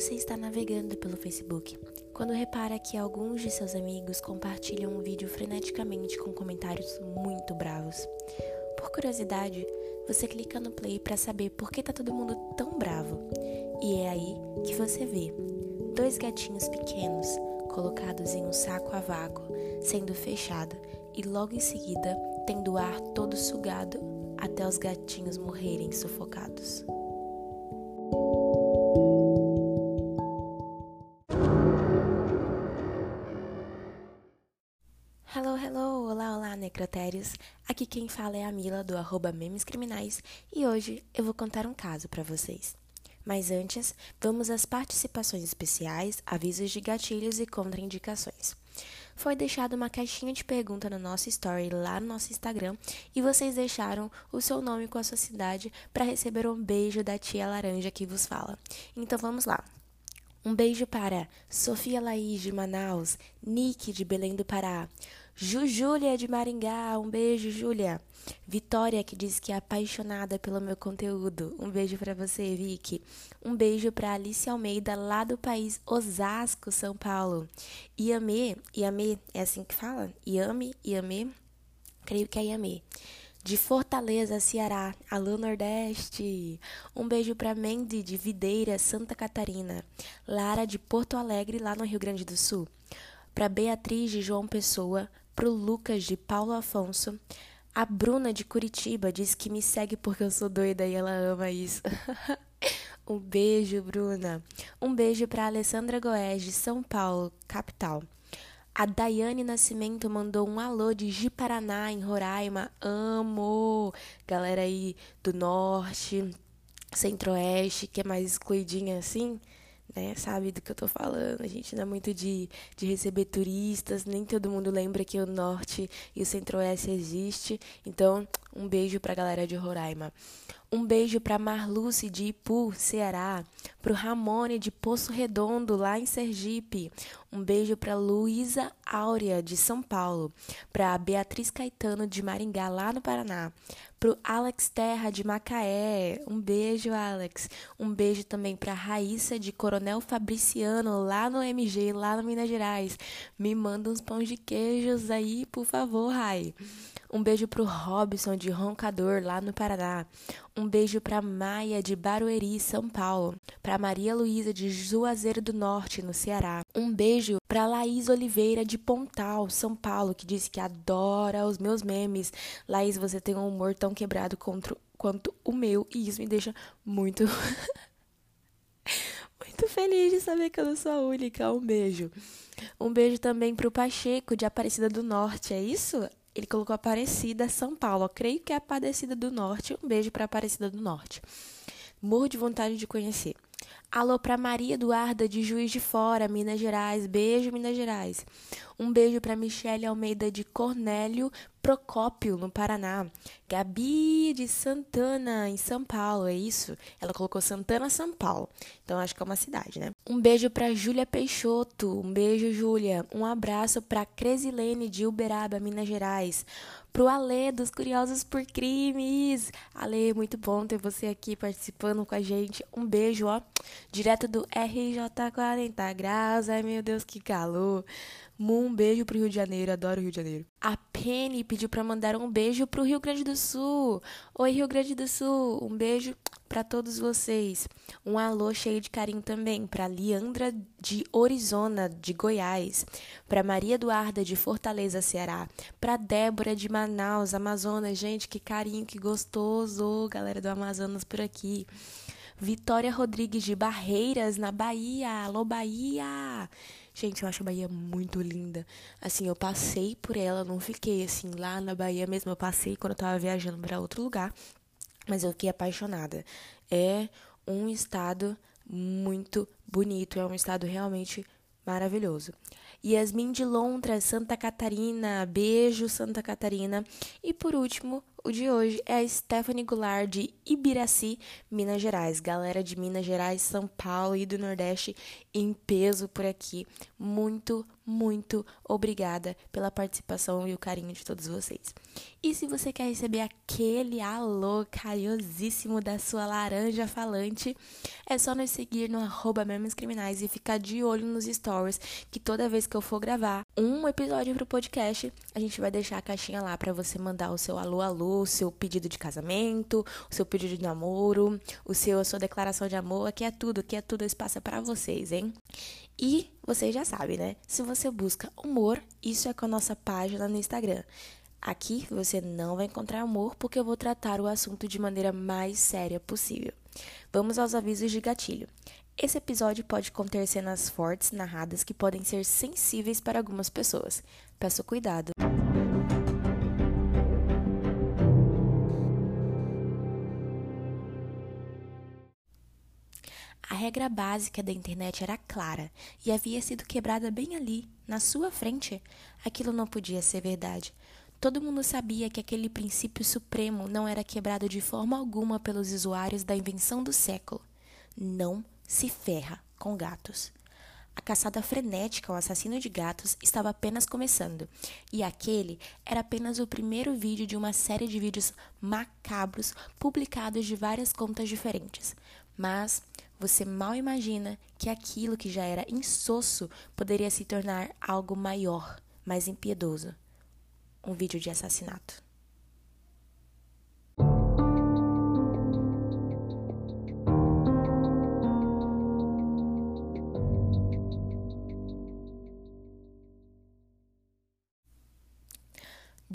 Você está navegando pelo Facebook quando repara que alguns de seus amigos compartilham um vídeo freneticamente com comentários muito bravos. Por curiosidade, você clica no play para saber por que tá todo mundo tão bravo. E é aí que você vê dois gatinhos pequenos colocados em um saco a vácuo, sendo fechado e logo em seguida tendo o ar todo sugado até os gatinhos morrerem sufocados. Aqui quem fala é a Mila do arroba Memes Criminais e hoje eu vou contar um caso para vocês. Mas antes, vamos às participações especiais, avisos de gatilhos e contraindicações. Foi deixada uma caixinha de pergunta no nosso story lá no nosso Instagram e vocês deixaram o seu nome com a sua cidade para receber um beijo da tia laranja que vos fala. Então vamos lá. Um beijo para Sofia Laís de Manaus, Nick de Belém do Pará, Jujúlia de Maringá, um beijo, Júlia. Vitória, que diz que é apaixonada pelo meu conteúdo. Um beijo para você, Vicky. Um beijo para Alice Almeida, lá do país Osasco, São Paulo. Iamê, Iamê, é assim que fala? Iame, Iamê? Creio que é Iamê. De Fortaleza, Ceará, alô Nordeste. Um beijo para Mandy de Videira, Santa Catarina. Lara de Porto Alegre, lá no Rio Grande do Sul. Para Beatriz de João Pessoa, para o Lucas de Paulo Afonso. A Bruna de Curitiba diz que me segue porque eu sou doida e ela ama isso. um beijo, Bruna. Um beijo para Alessandra Goes de São Paulo, capital. A Daiane Nascimento mandou um alô de Ji-Paraná, em Roraima. Amo! Galera aí do norte, centro-oeste, que é mais excluidinha assim né? Sabe do que eu tô falando. A gente não é muito de, de receber turistas, nem todo mundo lembra que o norte e o centro-oeste existe. Então, um beijo pra galera de Roraima. Um beijo para Marluce de Ipu, Ceará, para o Ramone de Poço Redondo, lá em Sergipe. Um beijo para Luísa Áurea de São Paulo, para Beatriz Caetano de Maringá, lá no Paraná, para o Alex Terra de Macaé. Um beijo, Alex. Um beijo também para Raíssa de Coronel Fabriciano, lá no MG, lá no Minas Gerais. Me manda uns pães de queijos aí, por favor, Rai. Um beijo pro Robson de Roncador, lá no Paraná. Um beijo para Maia de Barueri, São Paulo. Para Maria Luísa de Juazeiro do Norte, no Ceará. Um beijo para Laís Oliveira de Pontal, São Paulo, que disse que adora os meus memes. Laís, você tem um humor tão quebrado contra, quanto o meu e isso me deixa muito muito feliz de saber que eu não sou a única. Um beijo. Um beijo também pro Pacheco de Aparecida do Norte, é isso? Ele colocou Aparecida, São Paulo. Eu creio que é Aparecida do Norte. Um beijo para Aparecida do Norte. Morro de vontade de conhecer. Alô para Maria Eduarda de Juiz de Fora, Minas Gerais. Beijo, Minas Gerais. Um beijo para Michele Almeida de Cornélio Procópio, no Paraná. Gabi de Santana, em São Paulo, é isso? Ela colocou Santana, São Paulo. Então acho que é uma cidade, né? Um beijo para Júlia Peixoto. Um beijo, Júlia. Um abraço para Cresilene de Uberaba, Minas Gerais. Pro Alê dos Curiosos por Crimes. Alê, muito bom ter você aqui participando com a gente. Um beijo, ó. Direto do RJ 40 graus. Ai, meu Deus, que calor. Um beijo pro Rio de Janeiro, adoro o Rio de Janeiro. A Penny pediu para mandar um beijo pro Rio Grande do Sul. Oi, Rio Grande do Sul, um beijo para todos vocês. Um alô cheio de carinho também para Leandra de Orizona, de Goiás, para Maria Eduarda de Fortaleza, Ceará, para Débora de Manaus, Amazonas. Gente, que carinho, que gostoso, galera do Amazonas por aqui. Vitória Rodrigues de Barreiras, na Bahia. Alô, Bahia! Gente, eu acho a Bahia muito linda. Assim, eu passei por ela, não fiquei assim lá na Bahia mesmo. Eu passei quando eu tava viajando para outro lugar, mas eu fiquei apaixonada. É um estado muito bonito, é um estado realmente maravilhoso. Yasmin de Lontra, Santa Catarina, beijo Santa Catarina. E por último, O de hoje é a Stephanie Goulart de Ibiraci, Minas Gerais. Galera de Minas Gerais, São Paulo e do Nordeste em peso por aqui. Muito, muito obrigada pela participação e o carinho de todos vocês. E se você quer receber aquele alô carinhosíssimo da sua laranja falante, é só nos seguir no arroba Criminais e ficar de olho nos stories, que toda vez que eu for gravar um episódio pro podcast, a gente vai deixar a caixinha lá para você mandar o seu alô alô o seu pedido de casamento, o seu pedido de namoro, o seu a sua declaração de amor, aqui é tudo, aqui é tudo espaço é para vocês, hein? E vocês já sabem, né? Se você busca humor, isso é com a nossa página no Instagram. Aqui você não vai encontrar amor porque eu vou tratar o assunto de maneira mais séria possível. Vamos aos avisos de gatilho. Esse episódio pode conter cenas fortes narradas que podem ser sensíveis para algumas pessoas. Peço cuidado. Regra básica da internet era clara e havia sido quebrada bem ali, na sua frente. Aquilo não podia ser verdade. Todo mundo sabia que aquele princípio supremo não era quebrado de forma alguma pelos usuários da invenção do século. Não se ferra com gatos. A caçada frenética ao assassino de gatos estava apenas começando, e aquele era apenas o primeiro vídeo de uma série de vídeos macabros publicados de várias contas diferentes. Mas você mal imagina que aquilo que já era insosso poderia se tornar algo maior, mais impiedoso um vídeo de assassinato.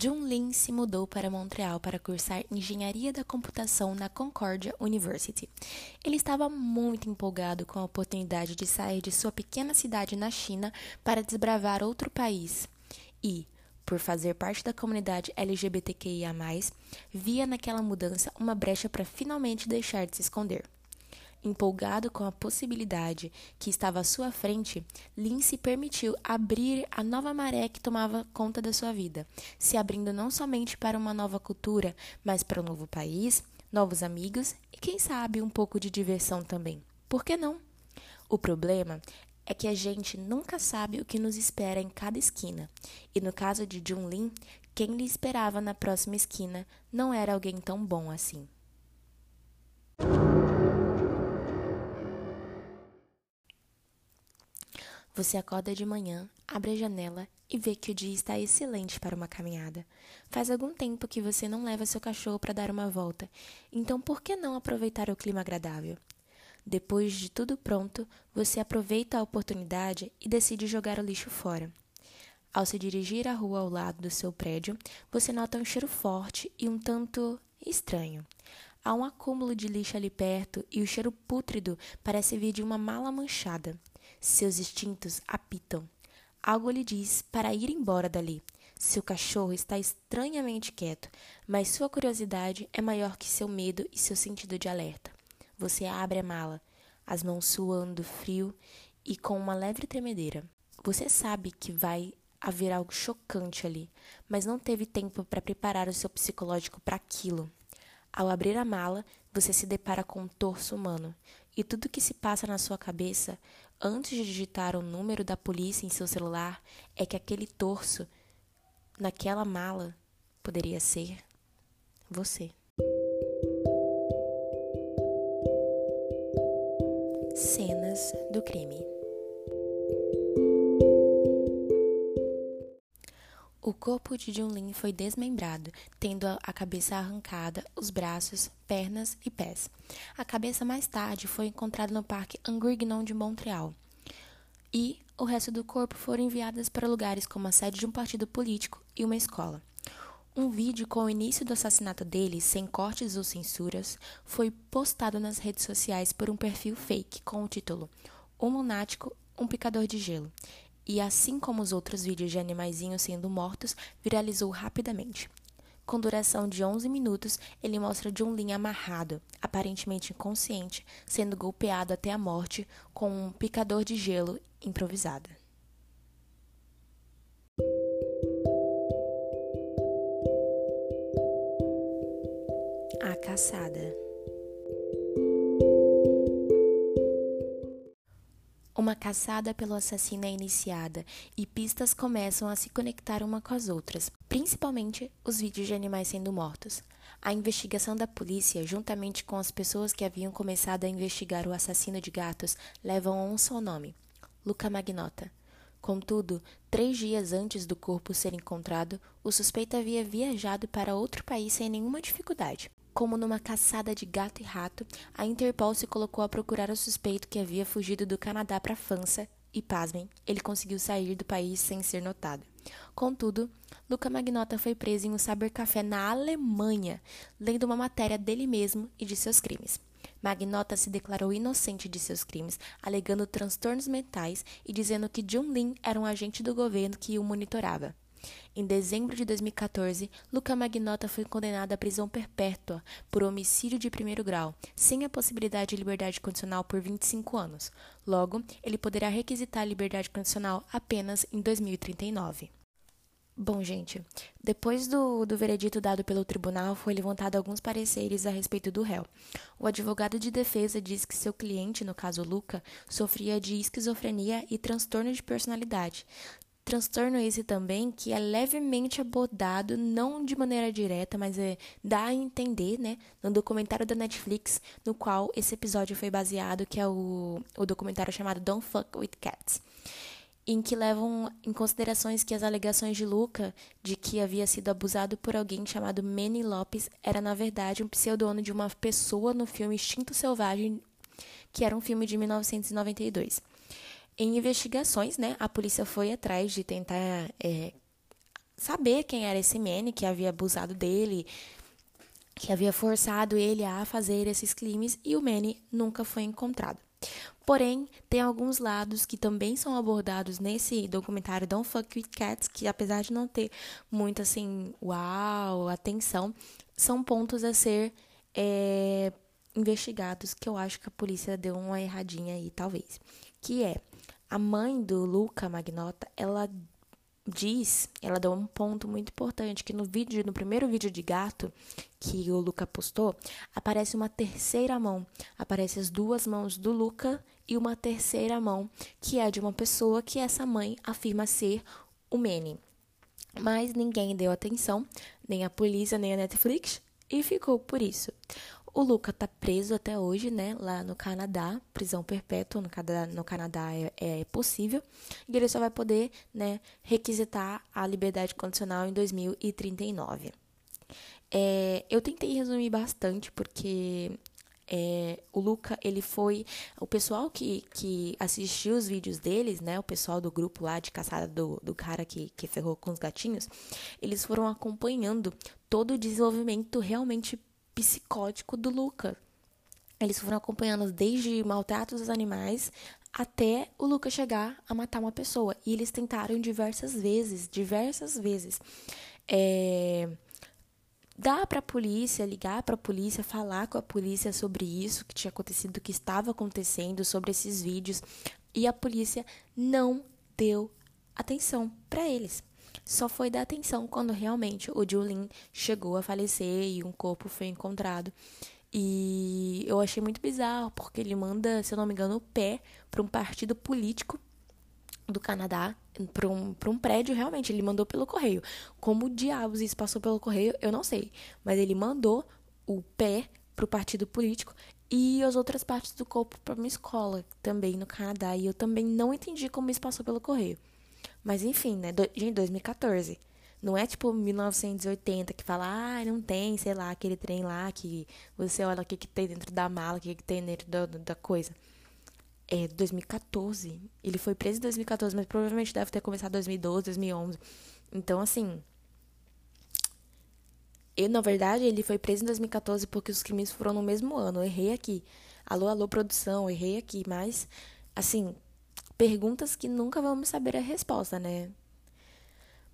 Jun Lin se mudou para Montreal para cursar engenharia da computação na Concordia University. Ele estava muito empolgado com a oportunidade de sair de sua pequena cidade na China para desbravar outro país. E, por fazer parte da comunidade LGBTQIA, via naquela mudança uma brecha para finalmente deixar de se esconder. Empolgado com a possibilidade que estava à sua frente, Lin se permitiu abrir a nova maré que tomava conta da sua vida, se abrindo não somente para uma nova cultura, mas para um novo país, novos amigos e, quem sabe, um pouco de diversão também. Por que não? O problema é que a gente nunca sabe o que nos espera em cada esquina. E no caso de Jun Lin, quem lhe esperava na próxima esquina não era alguém tão bom assim. Você acorda de manhã, abre a janela e vê que o dia está excelente para uma caminhada. Faz algum tempo que você não leva seu cachorro para dar uma volta, então por que não aproveitar o clima agradável? Depois de tudo pronto, você aproveita a oportunidade e decide jogar o lixo fora. Ao se dirigir à rua ao lado do seu prédio, você nota um cheiro forte e um tanto estranho. Há um acúmulo de lixo ali perto e o cheiro pútrido parece vir de uma mala manchada. Seus instintos apitam. Algo lhe diz para ir embora dali. Seu cachorro está estranhamente quieto, mas sua curiosidade é maior que seu medo e seu sentido de alerta. Você abre a mala, as mãos suando frio e com uma leve tremedeira. Você sabe que vai haver algo chocante ali, mas não teve tempo para preparar o seu psicológico para aquilo. Ao abrir a mala, você se depara com um torso humano, e tudo que se passa na sua cabeça antes de digitar o número da polícia em seu celular é que aquele torso naquela mala poderia ser você. Cenas do crime. O corpo de Junlin foi desmembrado, tendo a cabeça arrancada, os braços, pernas e pés. A cabeça mais tarde foi encontrada no Parque Angrignon de Montreal. E o resto do corpo foram enviadas para lugares como a sede de um partido político e uma escola. Um vídeo com o início do assassinato dele, sem cortes ou censuras, foi postado nas redes sociais por um perfil fake com o título Um lunático, um picador de gelo e, assim como os outros vídeos de animaizinhos sendo mortos, viralizou rapidamente. Com duração de 11 minutos, ele mostra John Lin amarrado, aparentemente inconsciente, sendo golpeado até a morte com um picador de gelo improvisado. A caçada. Uma caçada pelo assassino é iniciada e pistas começam a se conectar uma com as outras, principalmente os vídeos de animais sendo mortos. A investigação da polícia, juntamente com as pessoas que haviam começado a investigar o assassino de gatos, levam a um só nome: Luca Magnota. Contudo, três dias antes do corpo ser encontrado, o suspeito havia viajado para outro país sem nenhuma dificuldade. Como numa caçada de gato e rato, a Interpol se colocou a procurar o suspeito que havia fugido do Canadá para a França e, pasmem, ele conseguiu sair do país sem ser notado. Contudo, Luca Magnota foi preso em um cybercafé na Alemanha, lendo uma matéria dele mesmo e de seus crimes. Magnota se declarou inocente de seus crimes, alegando transtornos mentais e dizendo que Jun Lin era um agente do governo que o monitorava. Em dezembro de 2014, Luca Magnota foi condenado à prisão perpétua por homicídio de primeiro grau, sem a possibilidade de liberdade condicional por 25 anos. Logo, ele poderá requisitar a liberdade condicional apenas em 2039. Bom, gente, depois do, do veredito dado pelo tribunal, foi levantado alguns pareceres a respeito do réu. O advogado de defesa diz que seu cliente, no caso Luca, sofria de esquizofrenia e transtorno de personalidade. Transtorno esse também que é levemente abordado, não de maneira direta, mas é, dá a entender, né, no documentário da Netflix, no qual esse episódio foi baseado, que é o, o documentário chamado Don't Fuck with Cats em que levam em considerações que as alegações de Luca de que havia sido abusado por alguém chamado Manny Lopes era na verdade um pseudônimo de uma pessoa no filme Instinto Selvagem, que era um filme de 1992. Em investigações, né, a polícia foi atrás de tentar é, saber quem era esse Manny que havia abusado dele, que havia forçado ele a fazer esses crimes e o Manny nunca foi encontrado. Porém, tem alguns lados que também são abordados nesse documentário Don't Fuck With Cats, que apesar de não ter muito assim, uau, atenção, são pontos a ser é, investigados que eu acho que a polícia deu uma erradinha aí, talvez. Que é, a mãe do Luca Magnota, ela diz, ela deu um ponto muito importante que no vídeo, no primeiro vídeo de gato que o Luca postou, aparece uma terceira mão, aparece as duas mãos do Luca e uma terceira mão que é de uma pessoa que essa mãe afirma ser o Manny. Mas ninguém deu atenção, nem a polícia, nem a Netflix, e ficou por isso. O Luca tá preso até hoje, né, lá no Canadá, prisão perpétua no Canadá, no Canadá é, é possível, e ele só vai poder, né, requisitar a liberdade condicional em 2039. É, eu tentei resumir bastante porque é, o Luca, ele foi. O pessoal que, que assistiu os vídeos deles, né? O pessoal do grupo lá de caçada do, do cara que, que ferrou com os gatinhos, eles foram acompanhando todo o desenvolvimento realmente psicótico do Luca. Eles foram acompanhando desde maltratos dos animais até o Luca chegar a matar uma pessoa. E eles tentaram diversas vezes, diversas vezes. É, dar para a polícia, ligar para a polícia, falar com a polícia sobre isso que tinha acontecido, que estava acontecendo, sobre esses vídeos. E a polícia não deu atenção para eles. Só foi dar atenção quando realmente o Julin chegou a falecer e um corpo foi encontrado. E eu achei muito bizarro, porque ele manda, se eu não me engano, o pé para um partido político do Canadá, para um, um prédio, realmente. Ele mandou pelo correio. Como diabos isso passou pelo correio, eu não sei. Mas ele mandou o pé para o partido político e as outras partes do corpo para uma escola também no Canadá. E eu também não entendi como isso passou pelo correio. Mas enfim, né? Do, gente, 2014. Não é tipo 1980 que fala, ah, não tem, sei lá, aquele trem lá que você olha o que, que tem dentro da mala, o que, que tem dentro da, da coisa. É 2014. Ele foi preso em 2014, mas provavelmente deve ter começado em 2012, 2011. Então, assim. Eu, na verdade, ele foi preso em 2014 porque os crimes foram no mesmo ano. Eu errei aqui. Alô, alô, produção, errei aqui. Mas, assim, perguntas que nunca vamos saber a resposta, né?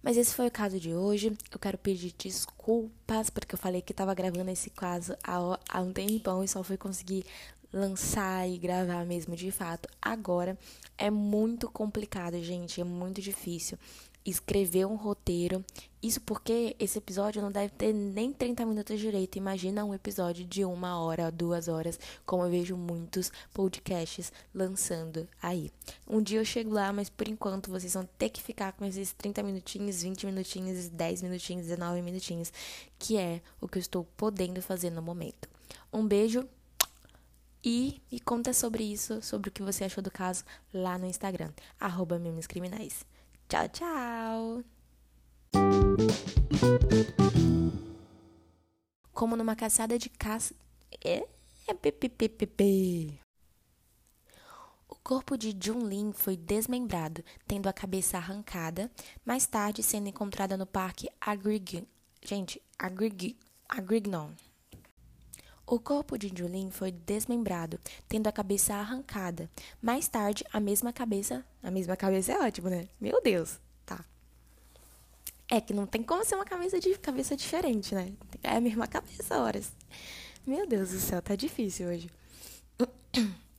Mas esse foi o caso de hoje. Eu quero pedir desculpas porque eu falei que estava gravando esse caso há, há um tempão e só fui conseguir lançar e gravar mesmo de fato agora. É muito complicado, gente, é muito difícil. Escrever um roteiro. Isso porque esse episódio não deve ter nem 30 minutos direito. Imagina um episódio de uma hora, duas horas, como eu vejo muitos podcasts lançando aí. Um dia eu chego lá, mas por enquanto vocês vão ter que ficar com esses 30 minutinhos, 20 minutinhos, 10 minutinhos, 19 minutinhos, que é o que eu estou podendo fazer no momento. Um beijo e me conta sobre isso, sobre o que você achou do caso lá no Instagram, arroba Criminais. Tchau, tchau! Como numa caçada de caça. É, é O corpo de Jun Lin foi desmembrado, tendo a cabeça arrancada, mais tarde sendo encontrada no parque Agrig... Gente, Agrig... Agrignon. O corpo de Julin foi desmembrado, tendo a cabeça arrancada. Mais tarde, a mesma cabeça. A mesma cabeça é ótimo, né? Meu Deus, tá. É que não tem como ser uma cabeça de cabeça diferente, né? É a mesma cabeça, horas. Meu Deus do céu, tá difícil hoje.